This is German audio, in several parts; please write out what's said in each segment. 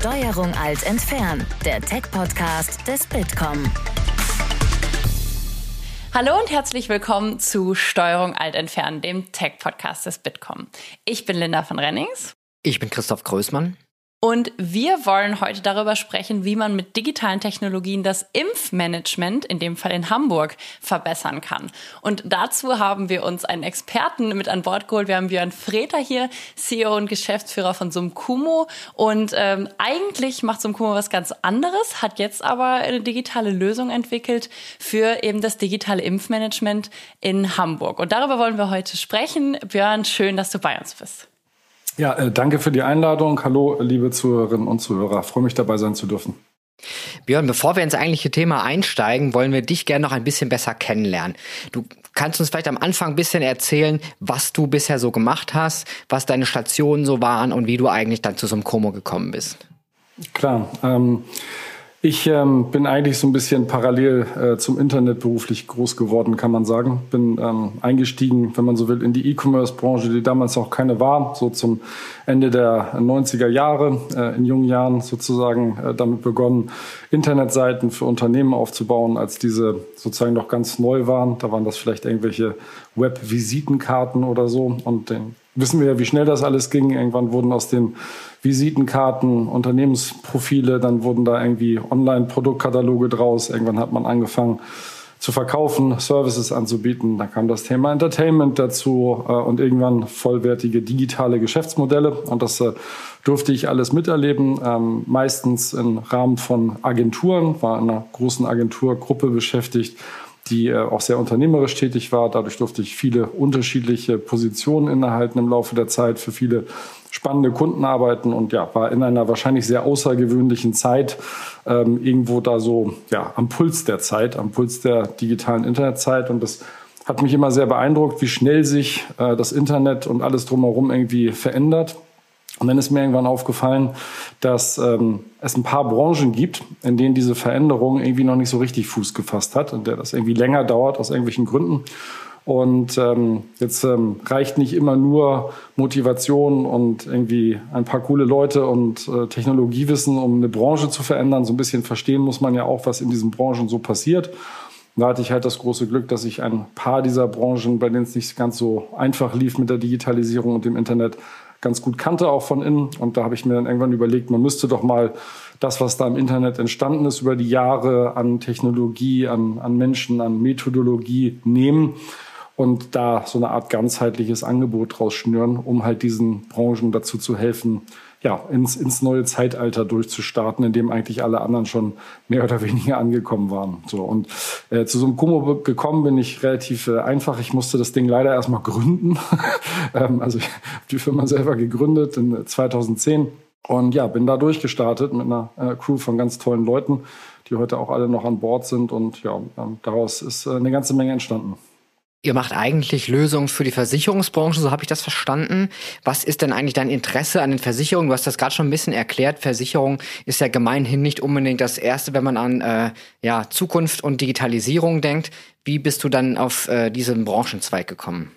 Steuerung alt entfernen, der Tech-Podcast des Bitkom. Hallo und herzlich willkommen zu Steuerung alt entfernen, dem Tech-Podcast des Bitkom. Ich bin Linda von Rennings. Ich bin Christoph Größmann. Und wir wollen heute darüber sprechen, wie man mit digitalen Technologien das Impfmanagement, in dem Fall in Hamburg, verbessern kann. Und dazu haben wir uns einen Experten mit an Bord geholt. Wir haben Björn Freter hier, CEO und Geschäftsführer von Sumkumo. Und ähm, eigentlich macht Sumkumo was ganz anderes, hat jetzt aber eine digitale Lösung entwickelt für eben das digitale Impfmanagement in Hamburg. Und darüber wollen wir heute sprechen. Björn, schön, dass du bei uns bist. Ja, äh, danke für die Einladung. Hallo, liebe Zuhörerinnen und Zuhörer. freue mich dabei sein zu dürfen. Björn, bevor wir ins eigentliche Thema einsteigen, wollen wir dich gerne noch ein bisschen besser kennenlernen. Du kannst uns vielleicht am Anfang ein bisschen erzählen, was du bisher so gemacht hast, was deine Stationen so waren und wie du eigentlich dann zu so einem Chromo gekommen bist. Klar. Ähm ich ähm, bin eigentlich so ein bisschen parallel äh, zum Internet beruflich groß geworden, kann man sagen. Bin ähm, eingestiegen, wenn man so will, in die E-Commerce-Branche, die damals auch keine war, so zum Ende der 90er Jahre, äh, in jungen Jahren sozusagen äh, damit begonnen, Internetseiten für Unternehmen aufzubauen, als diese sozusagen noch ganz neu waren. Da waren das vielleicht irgendwelche Web-Visitenkarten oder so. Und den wissen wir ja, wie schnell das alles ging. Irgendwann wurden aus den Visitenkarten Unternehmensprofile, dann wurden da irgendwie Online-Produktkataloge draus. Irgendwann hat man angefangen zu verkaufen, Services anzubieten. Dann kam das Thema Entertainment dazu äh, und irgendwann vollwertige digitale Geschäftsmodelle. Und das äh, durfte ich alles miterleben, ähm, meistens im Rahmen von Agenturen, war in einer großen Agenturgruppe beschäftigt die äh, auch sehr unternehmerisch tätig war. Dadurch durfte ich viele unterschiedliche Positionen innehalten im Laufe der Zeit, für viele spannende Kunden arbeiten und ja, war in einer wahrscheinlich sehr außergewöhnlichen Zeit ähm, irgendwo da so ja, am Puls der Zeit, am Puls der digitalen Internetzeit und das hat mich immer sehr beeindruckt, wie schnell sich äh, das Internet und alles drumherum irgendwie verändert. Und dann ist mir irgendwann aufgefallen, dass ähm, es ein paar Branchen gibt, in denen diese Veränderung irgendwie noch nicht so richtig Fuß gefasst hat und der das irgendwie länger dauert aus irgendwelchen Gründen. Und ähm, jetzt ähm, reicht nicht immer nur Motivation und irgendwie ein paar coole Leute und äh, Technologiewissen, um eine Branche zu verändern. So ein bisschen verstehen muss man ja auch, was in diesen Branchen so passiert. Da hatte ich halt das große Glück, dass ich ein paar dieser Branchen, bei denen es nicht ganz so einfach lief mit der Digitalisierung und dem Internet, ganz gut kannte, auch von innen. Und da habe ich mir dann irgendwann überlegt, man müsste doch mal das, was da im Internet entstanden ist, über die Jahre an Technologie, an, an Menschen, an Methodologie nehmen und da so eine Art ganzheitliches Angebot draus schnüren, um halt diesen Branchen dazu zu helfen, ja, ins, ins neue Zeitalter durchzustarten, in dem eigentlich alle anderen schon mehr oder weniger angekommen waren. So und äh, zu so einem Kummo gekommen bin ich relativ äh, einfach. Ich musste das Ding leider erstmal gründen. ähm, also ich habe die Firma selber gegründet in 2010 äh, und ja, bin da durchgestartet mit einer äh, Crew von ganz tollen Leuten, die heute auch alle noch an Bord sind und ja, ähm, daraus ist äh, eine ganze Menge entstanden. Ihr macht eigentlich Lösungen für die Versicherungsbranche, so habe ich das verstanden. Was ist denn eigentlich dein Interesse an den Versicherungen? Du hast das gerade schon ein bisschen erklärt. Versicherung ist ja gemeinhin nicht unbedingt das Erste, wenn man an äh, ja, Zukunft und Digitalisierung denkt. Wie bist du dann auf äh, diesen Branchenzweig gekommen?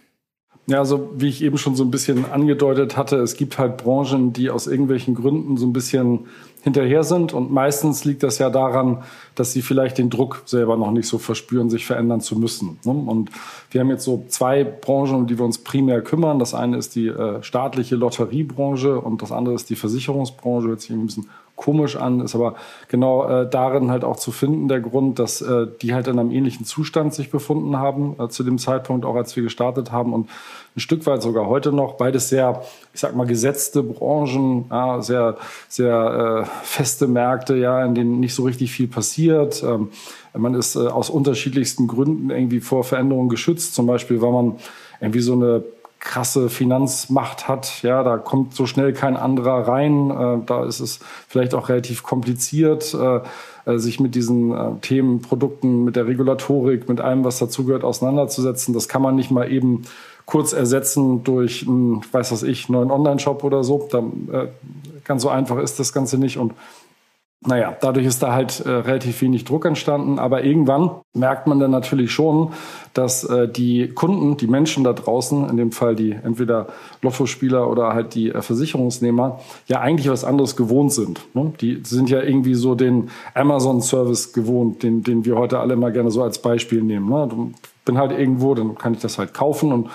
Ja, also wie ich eben schon so ein bisschen angedeutet hatte, es gibt halt Branchen, die aus irgendwelchen Gründen so ein bisschen hinterher sind. Und meistens liegt das ja daran, dass sie vielleicht den Druck selber noch nicht so verspüren, sich verändern zu müssen. Ne? Und wir haben jetzt so zwei Branchen, um die wir uns primär kümmern. Das eine ist die äh, staatliche Lotteriebranche und das andere ist die Versicherungsbranche. Hört sich ein bisschen komisch an, ist aber genau äh, darin halt auch zu finden der Grund, dass äh, die halt in einem ähnlichen Zustand sich befunden haben äh, zu dem Zeitpunkt, auch als wir gestartet haben und ein Stück weit sogar heute noch. Beides sehr, ich sag mal, gesetzte Branchen, ja, sehr, sehr äh, feste Märkte, ja, in denen nicht so richtig viel passiert. Ähm, man ist äh, aus unterschiedlichsten Gründen irgendwie vor Veränderungen geschützt, zum Beispiel, weil man irgendwie so eine krasse Finanzmacht hat. Ja, da kommt so schnell kein anderer rein. Äh, da ist es vielleicht auch relativ kompliziert, äh, äh, sich mit diesen äh, Themen, Produkten, mit der Regulatorik, mit allem, was dazugehört, auseinanderzusetzen. Das kann man nicht mal eben kurz ersetzen durch einen, weiß was ich, neuen Online-Shop oder so. Da, äh, ganz so einfach ist das Ganze nicht. Und naja, dadurch ist da halt äh, relativ wenig Druck entstanden. Aber irgendwann merkt man dann natürlich schon, dass äh, die Kunden, die Menschen da draußen, in dem Fall die entweder Lottospieler oder halt die äh, Versicherungsnehmer, ja eigentlich was anderes gewohnt sind. Ne? Die sind ja irgendwie so den Amazon-Service gewohnt, den, den wir heute alle mal gerne so als Beispiel nehmen. Ne? Bin halt irgendwo, dann kann ich das halt kaufen und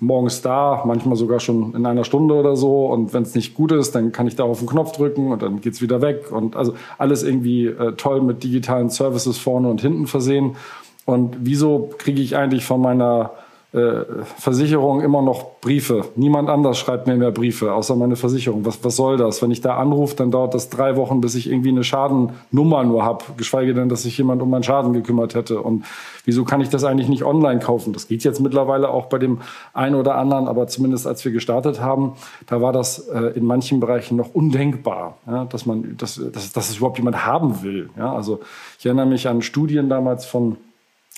morgens da, manchmal sogar schon in einer Stunde oder so. Und wenn es nicht gut ist, dann kann ich da auf den Knopf drücken und dann geht's wieder weg. Und also alles irgendwie äh, toll mit digitalen Services vorne und hinten versehen. Und wieso kriege ich eigentlich von meiner Versicherung immer noch Briefe. Niemand anders schreibt mir mehr Briefe, außer meine Versicherung. Was, was soll das? Wenn ich da anrufe, dann dauert das drei Wochen, bis ich irgendwie eine Schadennummer nur habe, geschweige denn, dass sich jemand um meinen Schaden gekümmert hätte. Und wieso kann ich das eigentlich nicht online kaufen? Das geht jetzt mittlerweile auch bei dem einen oder anderen, aber zumindest als wir gestartet haben, da war das äh, in manchen Bereichen noch undenkbar, ja, dass man, dass, dass, dass es überhaupt jemand haben will. Ja, also ich erinnere mich an Studien damals von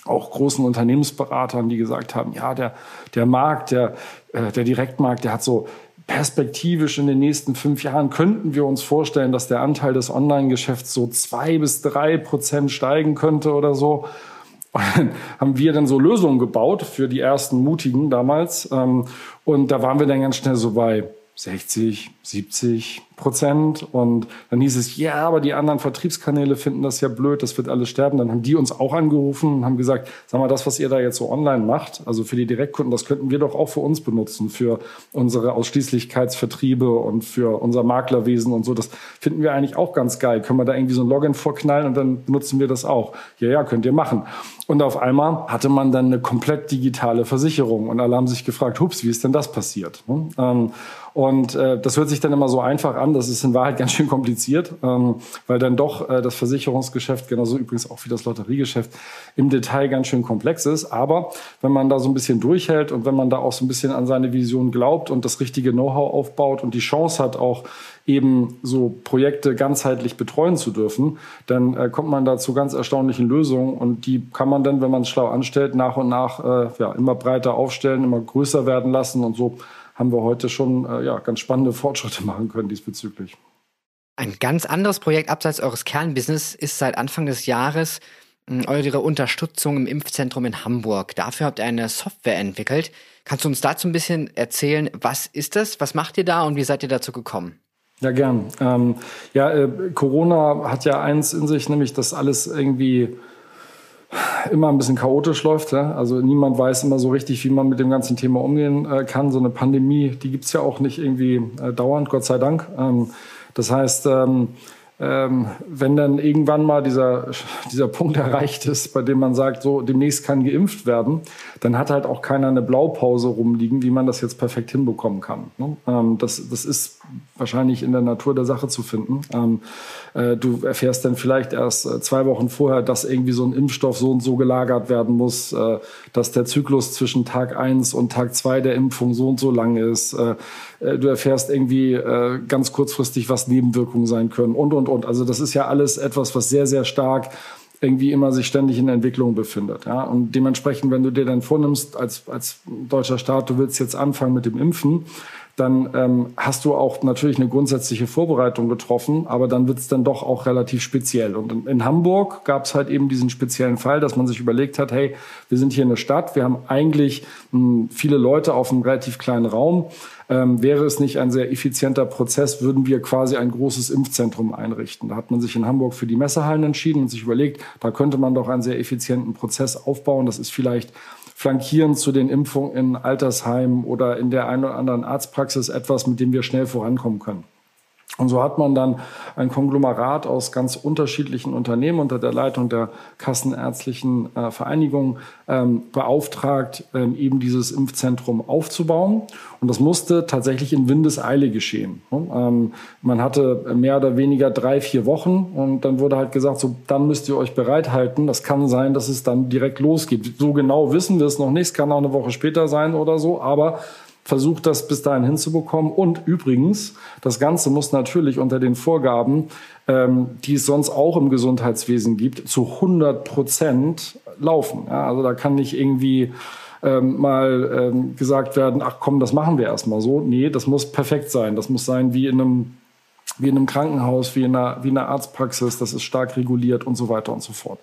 auch großen Unternehmensberatern, die gesagt haben, ja, der, der Markt, der, äh, der Direktmarkt, der hat so perspektivisch in den nächsten fünf Jahren könnten wir uns vorstellen, dass der Anteil des Online-Geschäfts so zwei bis drei Prozent steigen könnte oder so. Und dann haben wir dann so Lösungen gebaut für die ersten Mutigen damals. Ähm, und da waren wir dann ganz schnell so bei 60, 70 Prozent. Und dann hieß es, ja, aber die anderen Vertriebskanäle finden das ja blöd, das wird alles sterben. Dann haben die uns auch angerufen und haben gesagt, sag mal, das, was ihr da jetzt so online macht, also für die Direktkunden, das könnten wir doch auch für uns benutzen, für unsere Ausschließlichkeitsvertriebe und für unser Maklerwesen und so. Das finden wir eigentlich auch ganz geil. Können wir da irgendwie so ein Login vorknallen und dann benutzen wir das auch. Ja, ja, könnt ihr machen. Und auf einmal hatte man dann eine komplett digitale Versicherung und alle haben sich gefragt, hups, wie ist denn das passiert? Ähm, und äh, das hört sich dann immer so einfach an, das ist in Wahrheit ganz schön kompliziert, ähm, weil dann doch äh, das Versicherungsgeschäft, genauso übrigens auch wie das Lotteriegeschäft, im Detail ganz schön komplex ist. Aber wenn man da so ein bisschen durchhält und wenn man da auch so ein bisschen an seine Vision glaubt und das richtige Know-how aufbaut und die Chance hat, auch eben so Projekte ganzheitlich betreuen zu dürfen, dann äh, kommt man da zu ganz erstaunlichen Lösungen und die kann man dann, wenn man es schlau anstellt, nach und nach äh, ja, immer breiter aufstellen, immer größer werden lassen und so haben wir heute schon äh, ja, ganz spannende Fortschritte machen können diesbezüglich. Ein ganz anderes Projekt abseits eures Kernbusiness ist seit Anfang des Jahres hm, eure Unterstützung im Impfzentrum in Hamburg. Dafür habt ihr eine Software entwickelt. Kannst du uns dazu ein bisschen erzählen, was ist das, was macht ihr da und wie seid ihr dazu gekommen? Ja, gern. Ähm, ja, äh, Corona hat ja eins in sich, nämlich dass alles irgendwie immer ein bisschen chaotisch läuft. Ja? Also niemand weiß immer so richtig, wie man mit dem ganzen Thema umgehen äh, kann. So eine Pandemie, die gibt's ja auch nicht irgendwie äh, dauernd, Gott sei Dank. Ähm, das heißt, ähm, ähm, wenn dann irgendwann mal dieser, dieser Punkt erreicht ist, bei dem man sagt, so demnächst kann geimpft werden, dann hat halt auch keiner eine Blaupause rumliegen, wie man das jetzt perfekt hinbekommen kann. Ne? Ähm, das, das ist wahrscheinlich in der Natur der Sache zu finden. Ähm, äh, du erfährst dann vielleicht erst äh, zwei Wochen vorher, dass irgendwie so ein Impfstoff so und so gelagert werden muss, äh, dass der Zyklus zwischen Tag eins und Tag zwei der Impfung so und so lang ist. Äh, du erfährst irgendwie äh, ganz kurzfristig, was Nebenwirkungen sein können und, und, und. Also das ist ja alles etwas, was sehr, sehr stark irgendwie immer sich ständig in Entwicklung befindet. Ja? Und dementsprechend, wenn du dir dann vornimmst, als, als deutscher Staat, du willst jetzt anfangen mit dem Impfen, dann ähm, hast du auch natürlich eine grundsätzliche Vorbereitung getroffen, aber dann wird es dann doch auch relativ speziell. Und in, in Hamburg gab es halt eben diesen speziellen Fall, dass man sich überlegt hat, hey, wir sind hier in der Stadt, wir haben eigentlich mh, hm, viele Leute auf einem relativ kleinen Raum. Ähm, wäre es nicht ein sehr effizienter Prozess, würden wir quasi ein großes Impfzentrum einrichten. Da hat man sich in Hamburg für die Messehallen entschieden und sich überlegt, da könnte man doch einen sehr effizienten Prozess aufbauen. Das ist vielleicht flankieren zu den Impfungen in Altersheimen oder in der einen oder anderen Arztpraxis etwas, mit dem wir schnell vorankommen können. Und so hat man dann ein Konglomerat aus ganz unterschiedlichen Unternehmen unter der Leitung der Kassenärztlichen äh, Vereinigung ähm, beauftragt, ähm, eben dieses Impfzentrum aufzubauen. Und das musste tatsächlich in Windeseile geschehen. Ne? Ähm, man hatte mehr oder weniger drei, vier Wochen und dann wurde halt gesagt, so dann müsst ihr euch bereithalten. Das kann sein, dass es dann direkt losgeht. So genau wissen wir es noch nicht. Es kann auch eine Woche später sein oder so, aber versucht das bis dahin hinzubekommen. Und übrigens, das Ganze muss natürlich unter den Vorgaben, ähm, die es sonst auch im Gesundheitswesen gibt, zu 100 Prozent laufen. Ja, also da kann nicht irgendwie ähm, mal ähm, gesagt werden, ach komm, das machen wir erstmal so. Nee, das muss perfekt sein. Das muss sein wie in einem wie in einem Krankenhaus, wie in einer, wie in einer Arztpraxis, das ist stark reguliert und so weiter und so fort.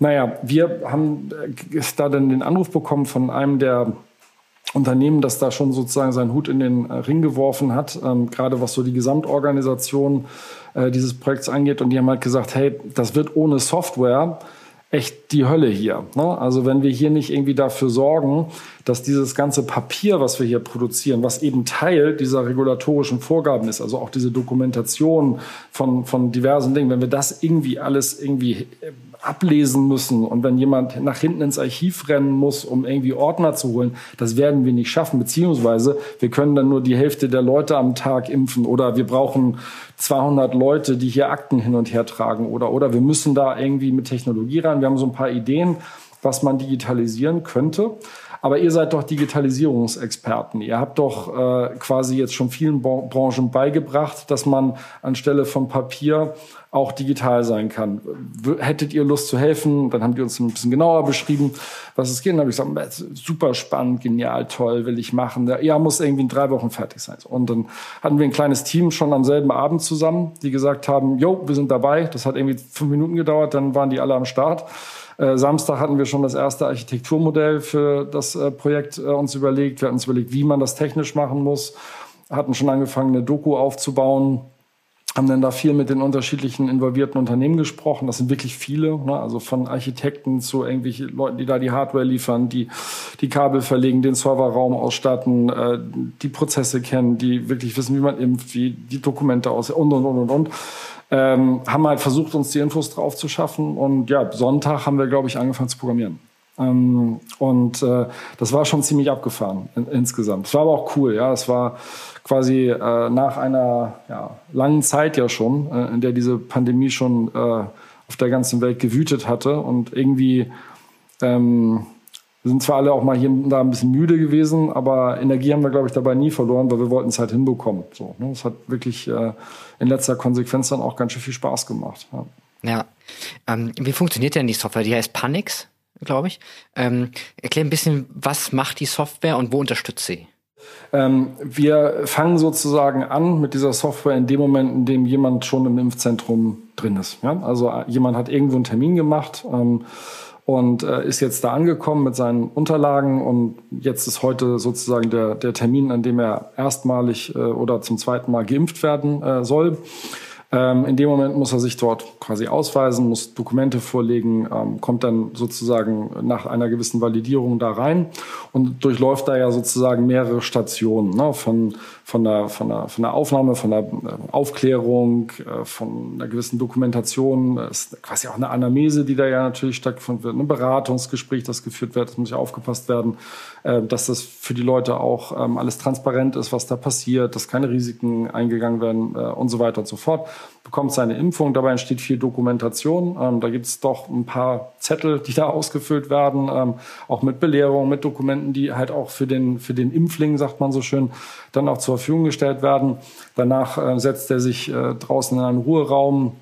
Naja, wir haben äh, da dann den Anruf bekommen von einem der Unternehmen, das da schon sozusagen seinen Hut in den äh, Ring geworfen hat, ähm, gerade was so die Gesamtorganisation äh, dieses Projekts angeht. Und die haben halt gesagt, hey, das wird ohne Software echt die Hölle hier. Ne? Also wenn wir hier nicht irgendwie dafür sorgen, dass dieses ganze Papier, was wir hier produzieren, was eben Teil dieser regulatorischen Vorgaben ist, also auch diese Dokumentation von, von diversen Dingen, wenn wir das irgendwie alles irgendwie äh, ablesen müssen und wenn jemand nach hinten ins Archiv rennen muss, um irgendwie Ordner zu holen, das werden wir nicht schaffen, beziehungsweise wir können dann nur die Hälfte der Leute am Tag impfen oder wir brauchen 200 Leute, die hier Akten hin und her tragen oder, oder wir müssen da irgendwie mit Technologie ran. Wir haben so ein paar Ideen, was man digitalisieren könnte. Aber ihr seid doch Digitalisierungsexperten. Ihr habt doch äh, quasi jetzt schon vielen Branchen beigebracht, dass man anstelle von Papier auch digital sein kann. Hättet ihr Lust zu helfen? Dann haben die uns ein bisschen genauer beschrieben, was es geht. Dann habe ich gesagt, super spannend, genial, toll, will ich machen. Ja, muss irgendwie in drei Wochen fertig sein. Und dann hatten wir ein kleines Team schon am selben Abend zusammen, die gesagt haben, jo, wir sind dabei. Das hat irgendwie fünf Minuten gedauert, dann waren die alle am Start. Äh, Samstag hatten wir schon das erste Architekturmodell für das äh, Projekt äh, uns überlegt. Wir hatten uns überlegt, wie man das technisch machen muss. Hatten schon angefangen, eine Doku aufzubauen haben dann da viel mit den unterschiedlichen involvierten Unternehmen gesprochen. Das sind wirklich viele, ne? also von Architekten zu irgendwelchen Leuten, die da die Hardware liefern, die die Kabel verlegen, den Serverraum ausstatten, die Prozesse kennen, die wirklich wissen, wie man impft, wie die Dokumente aussehen und und und und und. Ähm, haben halt versucht, uns die Infos drauf zu schaffen. Und ja, Sonntag haben wir, glaube ich, angefangen zu programmieren. Ähm, und äh, das war schon ziemlich abgefahren in, insgesamt. Es war aber auch cool, ja. Es war quasi äh, nach einer ja, langen Zeit ja schon, äh, in der diese Pandemie schon äh, auf der ganzen Welt gewütet hatte. Und irgendwie ähm, wir sind zwar alle auch mal hier und da ein bisschen müde gewesen, aber Energie haben wir, glaube ich, dabei nie verloren, weil wir wollten es halt hinbekommen. So, ne? Es hat wirklich äh, in letzter Konsequenz dann auch ganz schön viel Spaß gemacht. Ja. ja. Ähm, wie funktioniert denn die Software? Die heißt Panix, glaube ich. Ähm, erklär ein bisschen, was macht die Software und wo unterstützt sie? Ähm, wir fangen sozusagen an mit dieser Software in dem Moment, in dem jemand schon im Impfzentrum drin ist. Ja? Also äh, jemand hat irgendwo einen Termin gemacht. Ähm, und äh, ist jetzt da angekommen mit seinen Unterlagen und jetzt ist heute sozusagen der, der Termin, an dem er erstmalig äh, oder zum zweiten Mal geimpft werden äh, soll. Ähm, in dem Moment muss er sich dort quasi ausweisen, muss Dokumente vorlegen, ähm, kommt dann sozusagen nach einer gewissen Validierung da rein und durchläuft da ja sozusagen mehrere Stationen ne? von, von, der, von, der, von der Aufnahme, von der äh, Aufklärung, äh, von einer gewissen Dokumentation. Das ist quasi auch eine Anamnese, die da ja natürlich stattfindet, ein Beratungsgespräch, das geführt wird. Das muss ja aufgepasst werden, äh, dass das für die Leute auch ähm, alles transparent ist, was da passiert, dass keine Risiken eingegangen werden und so weiter und so fort bekommt seine Impfung. Dabei entsteht viel Dokumentation. Ähm, da gibt es doch ein paar Zettel, die da ausgefüllt werden, ähm, auch mit Belehrung, mit Dokumenten, die halt auch für den, für den Impfling, sagt man so schön, dann auch zur Verfügung gestellt werden. Danach äh, setzt er sich äh, draußen in einen Ruheraum,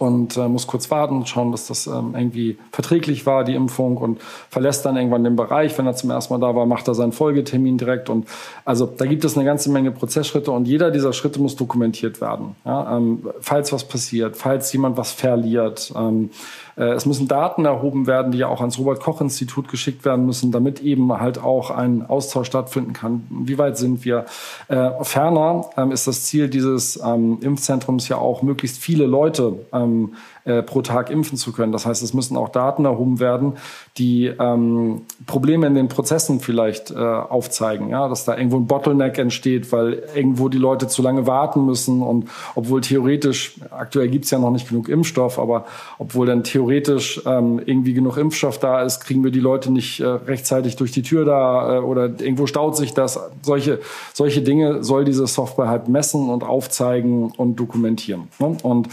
und äh, muss kurz warten und schauen, dass das ähm, irgendwie verträglich war, die Impfung und verlässt dann irgendwann den Bereich. Wenn er zum ersten Mal da war, macht er seinen Folgetermin direkt und also da gibt es eine ganze Menge Prozessschritte und jeder dieser Schritte muss dokumentiert werden. Ja? Ähm, falls was passiert, falls jemand was verliert, ähm, äh, es müssen Daten erhoben werden, die ja auch ans Robert-Koch-Institut geschickt werden müssen, damit eben halt auch ein Austausch stattfinden kann. Wie weit sind wir? Äh, ferner ähm, ist das Ziel dieses ähm, Impfzentrums ja auch, möglichst viele Leute ähm, äh, pro Tag impfen zu können. Das heißt, es müssen auch Daten erhoben werden, die ähm, Probleme in den Prozessen vielleicht äh, aufzeigen, ja, dass da irgendwo ein Bottleneck entsteht, weil irgendwo die Leute zu lange warten müssen und obwohl theoretisch, aktuell gibt's ja noch nicht genug Impfstoff, aber obwohl dann theoretisch ähm, irgendwie genug Impfstoff da ist, kriegen wir die Leute nicht äh, rechtzeitig durch die Tür da äh, oder irgendwo staut sich das. Solche, solche Dinge soll diese Software halt messen und aufzeigen und dokumentieren. Ne? Und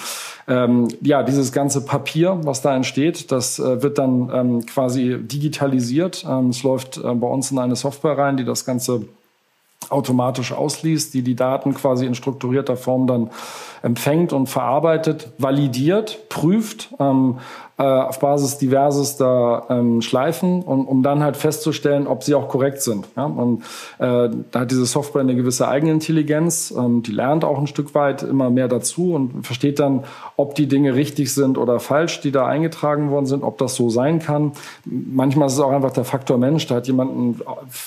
ähm, ja, dieses ganze Papier, was da entsteht, das äh, wird dann ähm, quasi digitalisiert. Ähm, es läuft äh, bei uns in eine Software rein, die das Ganze automatisch ausliest, die die Daten quasi in strukturierter Form dann empfängt und verarbeitet, validiert, prüft, ähm, äh, auf Basis diversester ähm, Schleifen, und, um dann halt festzustellen, ob sie auch korrekt sind. Ja? Und äh, da hat diese Software eine gewisse Eigenintelligenz, ähm, die lernt auch ein Stück weit immer mehr dazu und versteht dann, ob die Dinge richtig sind oder falsch, die da eingetragen worden sind, ob das so sein kann. Manchmal ist es auch einfach der Faktor Mensch. Da hat jemand,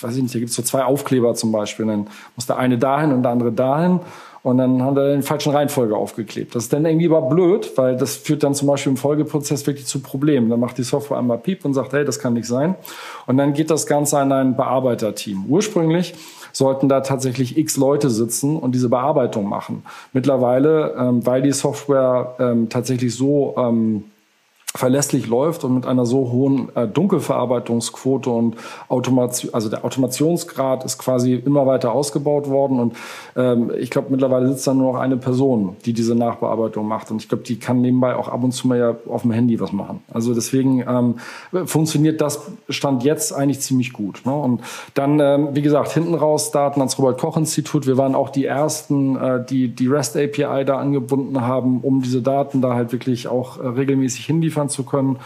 weiß ich nicht, da gibt es so zwei Aufkleber zum Beispiel, dann muss der eine dahin und der andere dahin. Und dann hat er in falschen Reihenfolge aufgeklebt. Das ist dann irgendwie aber blöd, weil das führt dann zum Beispiel im Folgeprozess wirklich zu Problemen. Dann macht die Software einmal Piep und sagt, hey, das kann nicht sein. Und dann geht das Ganze an ein Bearbeiterteam. Ursprünglich sollten da tatsächlich x Leute sitzen und diese Bearbeitung machen. Mittlerweile, ähm, weil die Software ähm, tatsächlich so ähm, verlässlich läuft und mit einer so hohen äh, Dunkelverarbeitungsquote und Automation, also der Automationsgrad ist quasi immer weiter ausgebaut worden und ähm, ich glaube mittlerweile sitzt da nur noch eine Person, die diese Nachbearbeitung macht und ich glaube, die kann nebenbei auch ab und zu mal ja auf dem Handy was machen. Also deswegen ähm, funktioniert das Stand jetzt eigentlich ziemlich gut. Ne? Und dann, ähm, wie gesagt, hinten raus Daten ans Robert-Koch-Institut. Wir waren auch die ersten, äh, die die REST API da angebunden haben, um diese Daten da halt wirklich auch äh, regelmäßig hinliefern liefern zu können.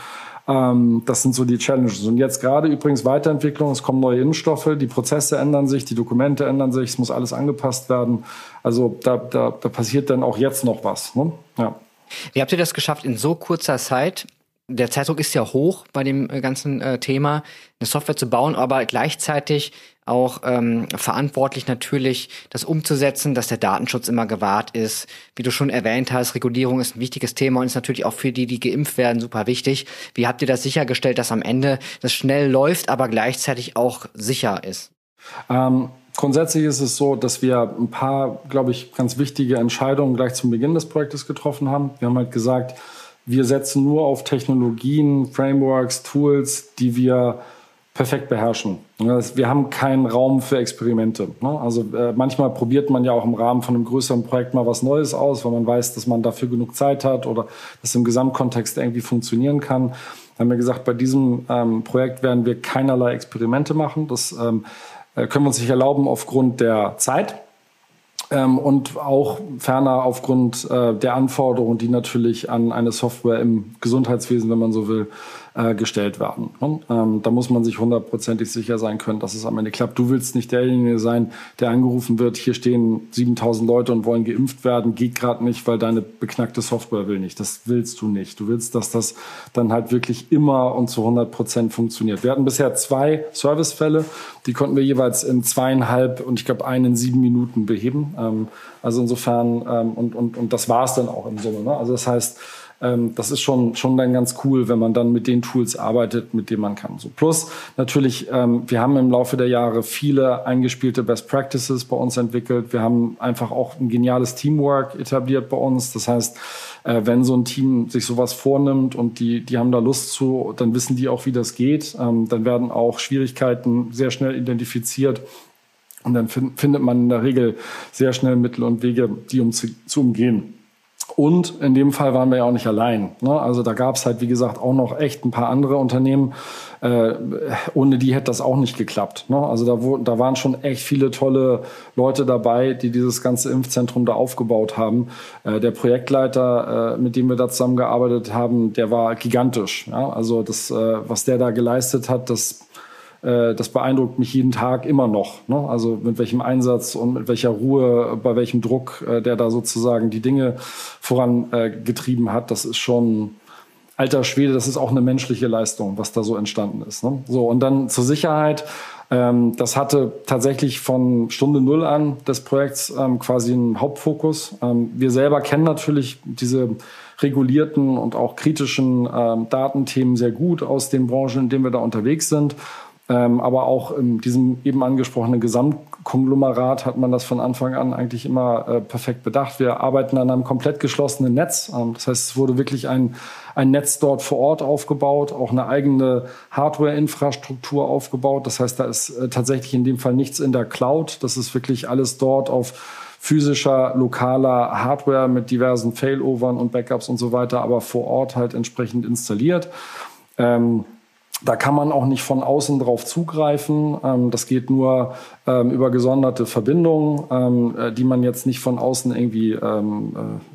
Ähm, das sind so die Challenges. Und jetzt gerade übrigens Weiterentwicklung, es kommen neue Impfstoffe, die Prozesse ändern sich, die Dokumente ändern sich, es muss alles angepasst werden. Also da, da, da passiert dann auch jetzt noch was. Ne? Ja. Wie habt ihr das geschafft, in so kurzer Zeit der Zeitdruck ist ja hoch bei dem äh, ganzen äh, Thema, eine Software zu bauen, aber gleichzeitig auch ähm, verantwortlich natürlich, das umzusetzen, dass der Datenschutz immer gewahrt ist. Wie du schon erwähnt hast, Regulierung ist ein wichtiges Thema und ist natürlich auch für die, die geimpft werden, super wichtig. Wie habt ihr das sichergestellt, dass am Ende das schnell läuft, aber gleichzeitig auch sicher ist? Ähm Grundsätzlich ist es so, dass wir ein paar, glaube ich, ganz wichtige Entscheidungen gleich zum Beginn des Projektes getroffen haben. Wir haben halt gesagt, wir setzen nur auf Technologien, Frameworks, Tools, die wir perfekt beherrschen. Wir haben keinen Raum für Experimente. Ne? Also äh, manchmal probiert man ja auch im Rahmen von einem größeren Projekt mal was Neues aus, weil man weiß, dass man dafür genug Zeit hat oder das im Gesamtkontext irgendwie funktionieren kann. Haben wir gesagt, bei diesem ähm, Projekt werden wir keinerlei Experimente machen. Das ähm, äh, können wir uns nicht erlauben aufgrund der Zeit. Ähm, und auch ferner aufgrund äh, der Anforderungen, die natürlich an eine Software im Gesundheitswesen, wenn man so will, äh, gestellt werden. Ne? Ähm, da muss man sich hundertprozentig sicher sein können, dass es am Ende klappt. Du willst nicht derjenige sein, der angerufen wird, hier stehen 7000 Leute und wollen geimpft werden, geht gerade nicht, weil deine beknackte Software will nicht. Das willst du nicht. Du willst, dass das dann halt wirklich immer und zu 100 Prozent funktioniert. Wir hatten bisher zwei Servicefälle, die konnten wir jeweils in zweieinhalb und ich glaube einen in sieben Minuten beheben. Ähm, also insofern, ähm, und, und, und das war es dann auch im Summe. Ne? Also das heißt, ähm, das ist schon, schon dann ganz cool, wenn man dann mit den Tools arbeitet, mit denen man kann. So. Plus natürlich, ähm, wir haben im Laufe der Jahre viele eingespielte Best Practices bei uns entwickelt. Wir haben einfach auch ein geniales Teamwork etabliert bei uns. Das heißt, äh, wenn so ein Team sich sowas vornimmt und die, die haben da Lust zu, dann wissen die auch, wie das geht. Ähm, dann werden auch Schwierigkeiten sehr schnell identifiziert. Und dann find, findet man in der Regel sehr schnell Mittel und Wege, die um zu, zu umgehen. Und in dem Fall waren wir ja auch nicht allein. Ne? Also da gab es halt, wie gesagt, auch noch echt ein paar andere Unternehmen. Äh, ohne die hätte das auch nicht geklappt. Ne? Also da, da waren schon echt viele tolle Leute dabei, die dieses ganze Impfzentrum da aufgebaut haben. Äh, der Projektleiter, äh, mit dem wir da zusammengearbeitet haben, der war gigantisch. Ja? Also das, äh, was der da geleistet hat, das das beeindruckt mich jeden Tag immer noch. Ne? Also mit welchem Einsatz und mit welcher Ruhe, bei welchem Druck äh, der da sozusagen die Dinge vorangetrieben äh, hat, das ist schon alter Schwede, das ist auch eine menschliche Leistung, was da so entstanden ist. Ne? So, und dann zur Sicherheit. Ähm, das hatte tatsächlich von Stunde Null an des Projekts ähm, quasi einen Hauptfokus. Ähm, wir selber kennen natürlich diese regulierten und auch kritischen ähm, Datenthemen sehr gut aus den Branchen, in denen wir da unterwegs sind. Ähm, aber auch in diesem eben angesprochenen Gesamtkonglomerat hat man das von Anfang an eigentlich immer äh, perfekt bedacht. Wir arbeiten an einem komplett geschlossenen Netz. Ähm, das heißt, es wurde wirklich ein, ein Netz dort vor Ort aufgebaut, auch eine eigene Hardware-Infrastruktur aufgebaut. Das heißt, da ist äh, tatsächlich in dem Fall nichts in der Cloud. Das ist wirklich alles dort auf physischer, lokaler Hardware mit diversen Failovern und Backups und so weiter, aber vor Ort halt entsprechend installiert. Ähm, Da kann man auch nicht von außen drauf zugreifen. Ähm, das geht nur ähm, über gesonderte Verbindungen, ähm, äh, die man jetzt nicht von außen irgendwie, äh,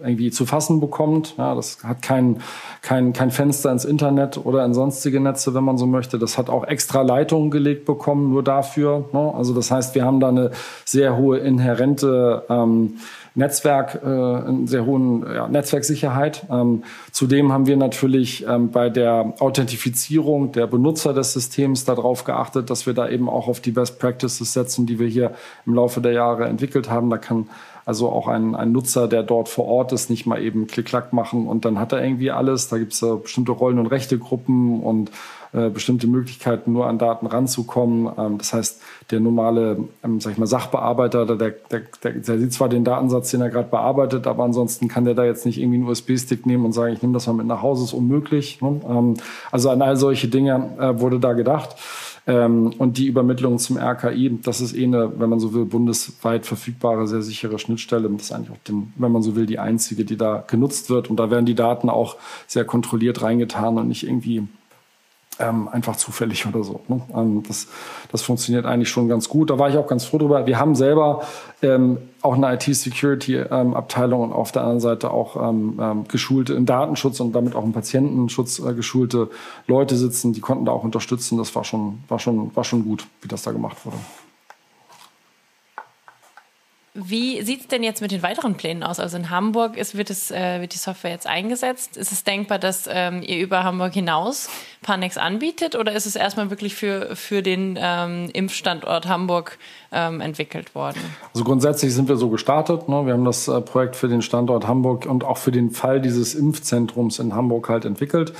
irgendwie zu fassen bekommt. Das hat kein, kein, kein Fenster ins Internet oder in sonstige Netze, wenn man so möchte. Das hat auch extra Leitungen gelegt bekommen, nur dafür. Ne? Also das heißt, wir haben da eine sehr hohe inhärente Netzwerk, äh, einen sehr hohen ja, Netzwerksicherheit. Ähm, zudem haben wir natürlich ähm, bei der Authentifizierung der Benutzer des Systems darauf geachtet, dass wir da eben auch auf die Best Practices setzen, die wir hier im Laufe der Jahre entwickelt haben. Da kann also auch ein, ein Nutzer, der dort vor Ort ist, nicht mal eben Klick-Klack machen und dann hat er irgendwie alles. Da gibt es äh, bestimmte Rollen- und Rechtegruppen und äh, bestimmte Möglichkeiten, nur an Daten ranzukommen. Ähm, das heißt, der normale, ähm, sag ich mal, Sachbearbeiter, der, der, der, der sieht zwar den Datensatz, den er gerade bearbeitet, aber ansonsten kann der da jetzt nicht irgendwie einen USB-Stick nehmen und sagen, ich nehme das mal mit nach Hause, ist unmöglich. Ne? Ähm, also an all solche Dinge äh, wurde da gedacht. Ähm, und die Übermittlung zum RKI, das ist eh eine, wenn man so will, bundesweit verfügbare, sehr sichere Schnittstelle. Das ist eigentlich auch, den, wenn man so will, die einzige, die da genutzt wird. Und da werden die Daten auch sehr kontrolliert reingetan und nicht irgendwie ähm, einfach zufällig oder so. Ne? Ähm, das, das funktioniert eigentlich schon ganz gut. Da war ich auch ganz froh drüber. Wir haben selber ähm, auch eine IT-Security-Abteilung und auf der anderen Seite auch ähm, ähm, geschulte im Datenschutz und damit auch im Patientenschutz äh, geschulte Leute sitzen, die konnten da auch unterstützen. Das war schon, war schon, war schon gut, wie das da gemacht wurde. Wie sieht es denn jetzt mit den weiteren Plänen aus? Also in Hamburg ist, wird, es, äh, wird die Software jetzt eingesetzt. Ist es denkbar, dass ähm, ihr über Hamburg hinaus Panex anbietet oder ist es erstmal wirklich für, für den ähm, Impfstandort Hamburg ähm, entwickelt worden? Also grundsätzlich sind wir so gestartet. Ne? Wir haben das äh, Projekt für den Standort Hamburg und auch für den Fall dieses Impfzentrums in Hamburg halt entwickelt.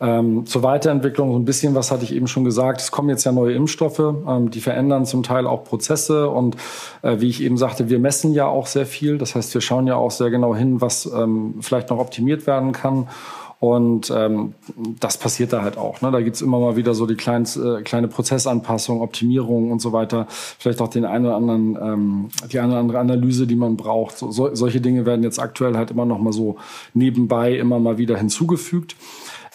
Ähm, zur Weiterentwicklung so ein bisschen, was hatte ich eben schon gesagt, es kommen jetzt ja neue Impfstoffe, ähm, die verändern zum Teil auch Prozesse und äh, wie ich eben sagte, wir messen ja auch sehr viel. Das heißt, wir schauen ja auch sehr genau hin, was ähm, vielleicht noch optimiert werden kann. Und ähm, das passiert da halt auch. Ne? Da gibt's immer mal wieder so die kleinen, äh, kleine Prozessanpassung, Optimierung und so weiter. Vielleicht auch den einen oder anderen, ähm, die eine oder andere Analyse, die man braucht. So, solche Dinge werden jetzt aktuell halt immer noch mal so nebenbei immer mal wieder hinzugefügt.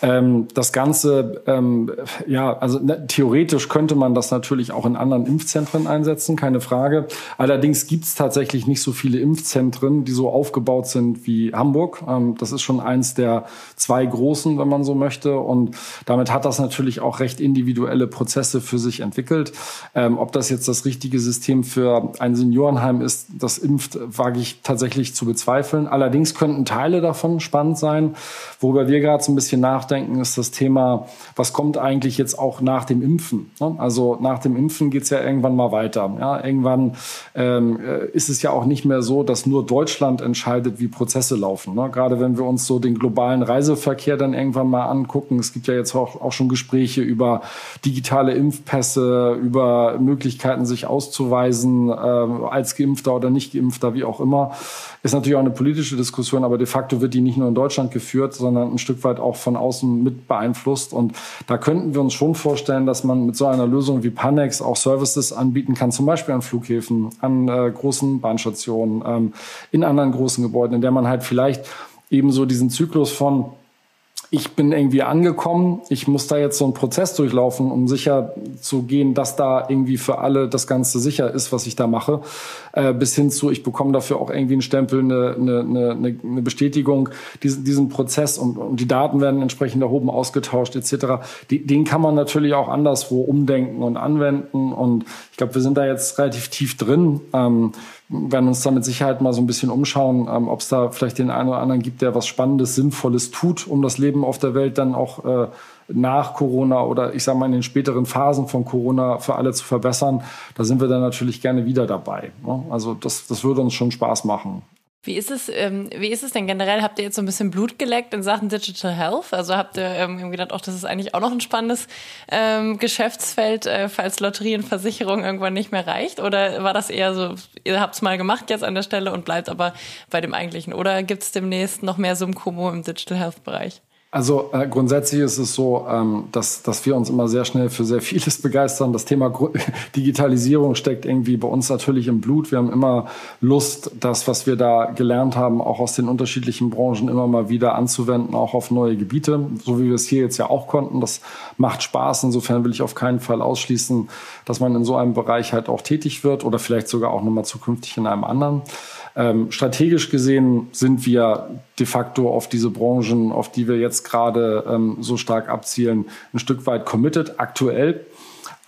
Ähm, das Ganze, ähm, ja, also ne, theoretisch könnte man das natürlich auch in anderen Impfzentren einsetzen, keine Frage. Allerdings gibt es tatsächlich nicht so viele Impfzentren, die so aufgebaut sind wie Hamburg. Ähm, das ist schon eins der zwei großen, wenn man so möchte. Und damit hat das natürlich auch recht individuelle Prozesse für sich entwickelt. Ähm, ob das jetzt das richtige System für ein Seniorenheim ist, das impft, wage ich tatsächlich zu bezweifeln. Allerdings könnten Teile davon spannend sein, worüber wir gerade so ein bisschen nachdenken nachdenken, ist das Thema, was kommt eigentlich jetzt auch nach dem Impfen? Ne? Also nach dem Impfen geht es ja irgendwann mal weiter. Ja? Irgendwann ähm, äh, ist es ja auch nicht mehr so, dass nur Deutschland entscheidet, wie Prozesse laufen. Ne? Gerade wenn wir uns so den globalen Reiseverkehr dann irgendwann mal angucken. Es gibt ja jetzt auch, auch schon Gespräche über digitale Impfpässe, über Möglichkeiten, sich auszuweisen äh, als Geimpfter oder nicht Geimpfter, wie auch immer. Ist natürlich auch eine politische Diskussion, aber de facto wird die nicht nur in Deutschland geführt, sondern ein Stück weit auch von außen mit beeinflusst. Und da könnten wir uns schon vorstellen, dass man mit so einer Lösung wie Panex auch Services anbieten kann, zum Beispiel an Flughäfen, an äh, großen Bahnstationen, ähm, in anderen großen Gebäuden, in der man halt vielleicht ebenso diesen Zyklus von ich bin irgendwie angekommen, ich muss da jetzt so einen Prozess durchlaufen, um sicher zu gehen, dass da irgendwie für alle das Ganze sicher ist, was ich da mache, äh, bis hin zu, ich bekomme dafür auch irgendwie einen Stempel, eine, eine, eine, eine Bestätigung, diesen, diesen Prozess und, und die Daten werden entsprechend erhoben, ausgetauscht etc. Die, den kann man natürlich auch anderswo umdenken und anwenden und ich glaube, wir sind da jetzt relativ tief drin. Ähm, werden uns da mit Sicherheit mal so ein bisschen umschauen, ähm, ob es da vielleicht den einen oder anderen gibt, der was Spannendes, Sinnvolles tut, um das Leben auf der Welt dann auch äh, nach Corona oder ich sage mal in den späteren Phasen von Corona für alle zu verbessern. Da sind wir dann natürlich gerne wieder dabei. Ne? Also das, das würde uns schon Spaß machen. Wie ist es, ähm, wie ist es denn generell? Habt ihr jetzt so ein bisschen Blut geleckt in Sachen Digital Health? Also habt ihr ähm, gedacht, auch das ist eigentlich auch noch ein spannendes ähm, Geschäftsfeld, äh, falls Lotterie und Versicherung irgendwann nicht mehr reicht? Oder war das eher so, ihr habt es mal gemacht jetzt an der Stelle und bleibt aber bei dem eigentlichen? Oder gibt es demnächst noch mehr Sumkumo im Digital Health Bereich? Also äh, grundsätzlich ist es so, ähm, dass, dass wir uns immer sehr schnell für sehr vieles begeistern. Das Thema Gru Digitalisierung steckt irgendwie bei uns natürlich im Blut. Wir haben immer Lust, das, was wir da gelernt haben, auch aus den unterschiedlichen Branchen immer mal wieder anzuwenden, auch auf neue Gebiete, so wie wir es hier jetzt ja auch konnten. Das macht Spaß. Insofern will ich auf keinen Fall ausschließen, dass man in so einem Bereich halt auch tätig wird oder vielleicht sogar auch nochmal zukünftig in einem anderen. Ähm, strategisch gesehen sind wir de facto auf diese Branchen, auf die wir jetzt gerade ähm, so stark abzielen, ein Stück weit committed aktuell.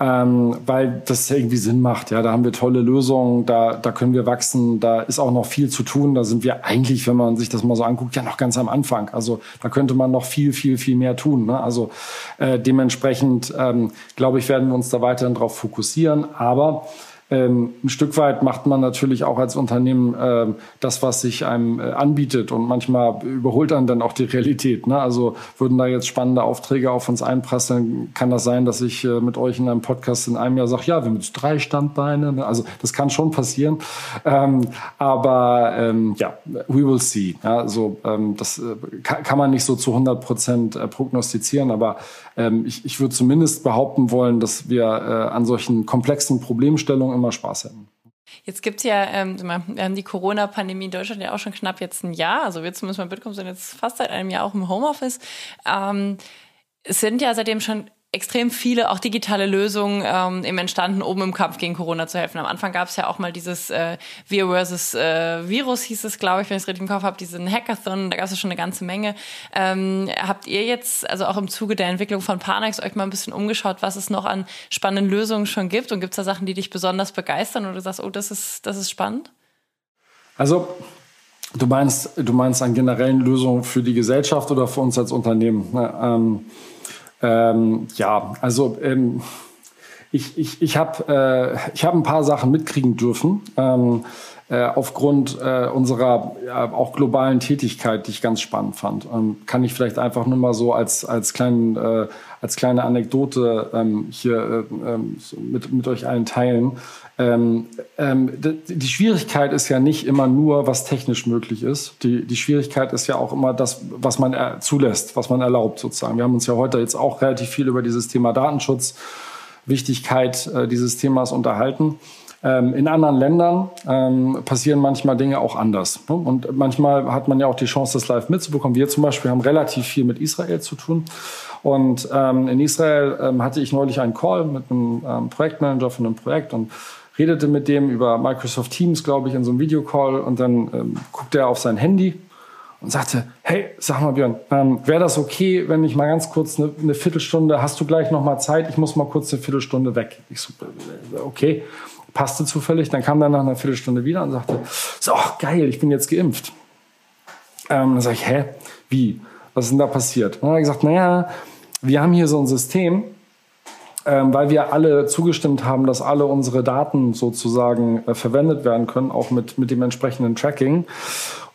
Ähm, weil das irgendwie Sinn macht. Ja, da haben wir tolle Lösungen, da, da können wir wachsen, da ist auch noch viel zu tun. Da sind wir eigentlich, wenn man sich das mal so anguckt, ja noch ganz am Anfang. Also da könnte man noch viel, viel, viel mehr tun. Ne? Also äh, dementsprechend, ähm, glaube ich, werden wir uns da weiterhin darauf fokussieren. Aber ähm, ein Stück weit macht man natürlich auch als Unternehmen äh, das, was sich einem äh, anbietet und manchmal überholt dann dann auch die Realität. Ne? Also würden da jetzt spannende Aufträge auf uns einprasseln, kann das sein, dass ich äh, mit euch in einem Podcast in einem Jahr sage, ja, wir haben jetzt drei Standbeine. Ne? Also das kann schon passieren. Ähm, aber ähm, ja, we will see. Ja, also ähm, das äh, kann, kann, man nicht so zu 100 Prozent äh, prognostizieren, aber ähm, ich, ich würde zumindest behaupten wollen, dass wir äh, an solchen komplexen Problemstellungen immer Spaß hätten. Jetzt gibt's ja, ähm, wir haben die Corona-Pandemie in Deutschland ja auch schon knapp jetzt ein Jahr. Also wir zumindest mal Bitkom sind jetzt fast seit einem Jahr auch im Homeoffice. Ähm, es sind ja seitdem schon extrem viele auch digitale Lösungen ähm, im entstanden, um im Kampf gegen Corona zu helfen. Am Anfang gab es ja auch mal dieses äh, Wir versus äh, Virus, hieß es, glaube ich, wenn ich es richtig im Kopf habe, diesen Hackathon, da gab es ja schon eine ganze Menge. Ähm, habt ihr jetzt, also auch im Zuge der Entwicklung von Panax, euch mal ein bisschen umgeschaut, was es noch an spannenden Lösungen schon gibt? Und gibt es da Sachen, die dich besonders begeistern oder du sagst, oh, das ist, das ist spannend? Also Du meinst, du meinst an generellen Lösungen für die Gesellschaft oder für uns als Unternehmen? Ähm, ähm, ja, also ähm, ich, ich, ich habe äh, ich hab ein paar Sachen mitkriegen dürfen. Ähm, äh, aufgrund äh, unserer ja, auch globalen Tätigkeit, die ich ganz spannend fand. Ähm, kann ich vielleicht einfach nur mal so als, als, kleinen, äh, als kleine Anekdote ähm, hier äh, ähm, mit, mit euch allen teilen. Ähm, ähm, die Schwierigkeit ist ja nicht immer nur, was technisch möglich ist. Die, die Schwierigkeit ist ja auch immer das, was man zulässt, was man erlaubt sozusagen. Wir haben uns ja heute jetzt auch relativ viel über dieses Thema Datenschutz, Wichtigkeit äh, dieses Themas unterhalten. Ähm, in anderen Ländern ähm, passieren manchmal Dinge auch anders. Ne? Und manchmal hat man ja auch die Chance, das live mitzubekommen. Wir zum Beispiel haben relativ viel mit Israel zu tun. Und ähm, in Israel ähm, hatte ich neulich einen Call mit einem ähm, Projektmanager von einem Projekt und redete mit dem über Microsoft Teams, glaube ich, in so einem Videocall und dann ähm, guckte er auf sein Handy und sagte, hey, sag mal Björn, ähm, wäre das okay, wenn ich mal ganz kurz eine, eine, Viertelstunde, hast du gleich noch mal Zeit? Ich muss mal kurz eine Viertelstunde weg. Ich so, äh, okay, passte zufällig. Dann kam er nach einer Viertelstunde wieder und sagte, so, geil, ich bin jetzt geimpft. Ähm, dann sage ich, hä, wie? Was ist denn da passiert? Und dann hat er gesagt, naja, wir haben hier so ein System, ähm, weil wir alle zugestimmt haben, dass alle unsere Daten sozusagen äh, verwendet werden können, auch mit, mit dem entsprechenden Tracking.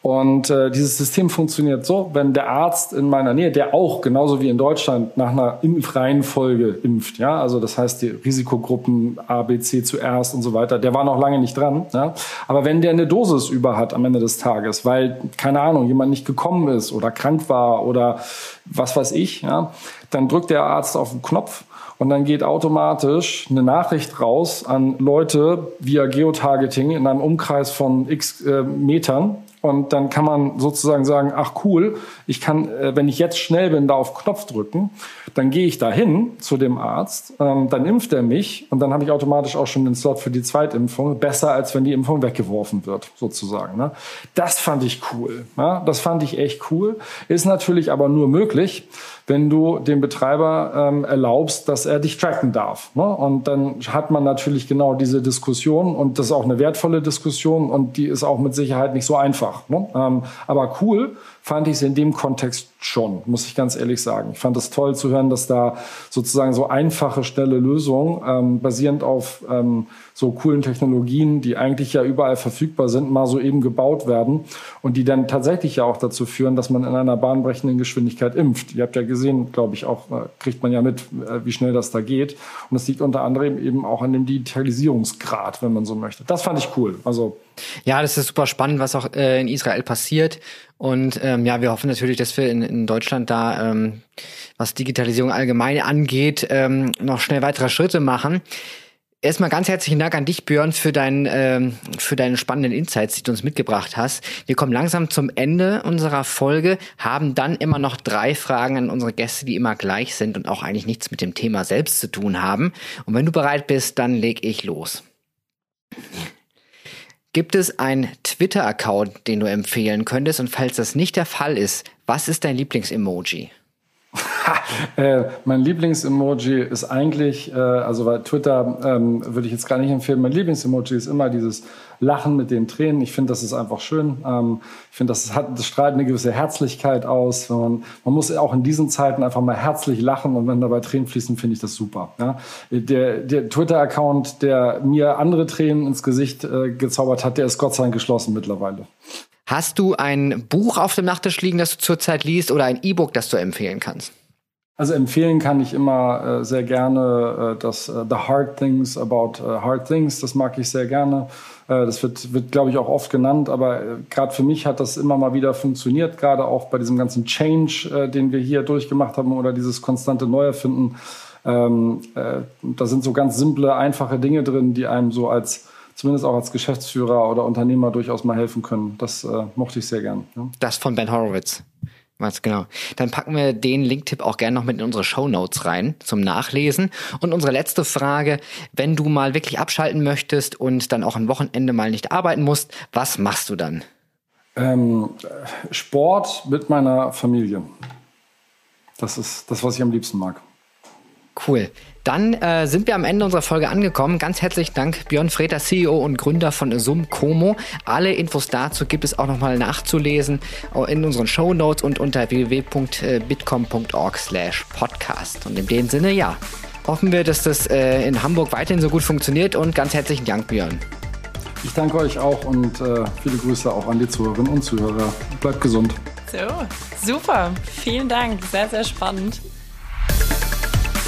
Und äh, dieses System funktioniert so, wenn der Arzt in meiner Nähe, der auch genauso wie in Deutschland nach einer Impfreihenfolge impft, ja, also das heißt die Risikogruppen A, B, C zuerst und so weiter, der war noch lange nicht dran, ja, aber wenn der eine Dosis über hat am Ende des Tages, weil keine Ahnung jemand nicht gekommen ist oder krank war oder was weiß ich, ja, dann drückt der Arzt auf den Knopf und dann geht automatisch eine Nachricht raus an Leute via Geotargeting in einem Umkreis von x äh, Metern und dann kann man sozusagen sagen, ach cool, ich kann, äh, wenn ich jetzt schnell bin, da auf Knopf drücken, dann gehe ich dahin zu dem Arzt, ähm, dann impft er mich und dann habe ich automatisch auch schon den Slot für die Zweitimpfung. Besser, als wenn die Impfung weggeworfen wird, sozusagen. Ne? Das fand ich cool. Das fand ich echt cool. Ist natürlich aber nur möglich, wenn du dem Betreiber ähm, erlaubst, dass er dich tracken darf. Ne? Und dann hat man natürlich genau diese Diskussion und das ist auch eine wertvolle Diskussion und die ist auch mit Sicherheit nicht so einfach. Ne? Ähm, aber cool fand ich es in dem Kontext schon, muss ich ganz ehrlich sagen. Ich fand es toll zu hören, dass da sozusagen so einfache, schnelle Lösungen ähm, basierend auf ähm, so coolen Technologien, die eigentlich ja überall verfügbar sind, mal so eben gebaut werden und die dann tatsächlich ja auch dazu führen, dass man in einer bahnbrechenden Geschwindigkeit impft. Ihr habt ja gesehen, glaube ich, auch äh, kriegt man ja mit, äh, wie schnell das da geht. Und das liegt unter anderem eben auch an dem Digitalisierungsgrad, wenn man so möchte. Das fand ich cool. Also ja, das ist super spannend, was auch äh, in Israel passiert. Und ähm, ja, wir hoffen natürlich, dass wir in, in Deutschland da, ähm, was Digitalisierung allgemein angeht, ähm, noch schnell weitere Schritte machen. Erstmal ganz herzlichen Dank an dich, Björn, für, dein, ähm, für deine spannenden Insights, die du uns mitgebracht hast. Wir kommen langsam zum Ende unserer Folge, haben dann immer noch drei Fragen an unsere Gäste, die immer gleich sind und auch eigentlich nichts mit dem Thema selbst zu tun haben. Und wenn du bereit bist, dann leg ich los. Gibt es einen Twitter-Account, den du empfehlen könntest? Und falls das nicht der Fall ist, was ist dein Lieblings-Emoji? Äh, mein Lieblings-Emoji ist eigentlich, äh, also bei Twitter ähm, würde ich jetzt gar nicht empfehlen, mein Lieblings-Emoji ist immer dieses Lachen mit den Tränen. Ich finde, das ist einfach schön. Ähm, ich finde, das, hat, das strahlt eine gewisse Herzlichkeit aus. Wenn man, man muss auch in diesen Zeiten einfach mal herzlich lachen und wenn dabei Tränen fließen, finde ich das super. Ja? Der, der Twitter-Account, der mir andere Tränen ins Gesicht äh, gezaubert hat, der ist Gott sei Dank geschlossen mittlerweile. Hast du ein Buch auf dem Nachttisch liegen, das du zurzeit liest oder ein E-Book, das du empfehlen kannst? Also empfehlen kann ich immer äh, sehr gerne äh, das äh, The Hard Things About äh, Hard Things. Das mag ich sehr gerne. Äh, das wird, wird glaube ich, auch oft genannt. Aber äh, gerade für mich hat das immer mal wieder funktioniert. Gerade auch bei diesem ganzen Change, den wir hier durchgemacht haben oder dieses konstante Neuerfinden. Ähm, da sind so ganz simple, einfache Dinge drin, die einem so als zumindest auch als Geschäftsführer oder Unternehmer durchaus mal helfen können. Das äh, mochte ich sehr gern. Ja. Das von Ben Horowitz. Was genau. Dann packen wir den Linktipp auch gerne noch mit in unsere Show Notes rein zum Nachlesen. Und unsere letzte Frage, wenn du mal wirklich abschalten möchtest und dann auch ein Wochenende mal nicht arbeiten musst, was machst du dann? Ähm, Sport mit meiner Familie. Das ist das, was ich am liebsten mag. Cool. Dann äh, sind wir am Ende unserer Folge angekommen. Ganz herzlichen Dank, Björn Freter, CEO und Gründer von Sumcomo. Alle Infos dazu gibt es auch nochmal nachzulesen in unseren Show Notes und unter www.bitcom.org slash podcast. Und in dem Sinne, ja, hoffen wir, dass das äh, in Hamburg weiterhin so gut funktioniert und ganz herzlichen Dank, Björn. Ich danke euch auch und äh, viele Grüße auch an die Zuhörerinnen und Zuhörer. Bleibt gesund. So, super. Vielen Dank. Sehr, sehr spannend.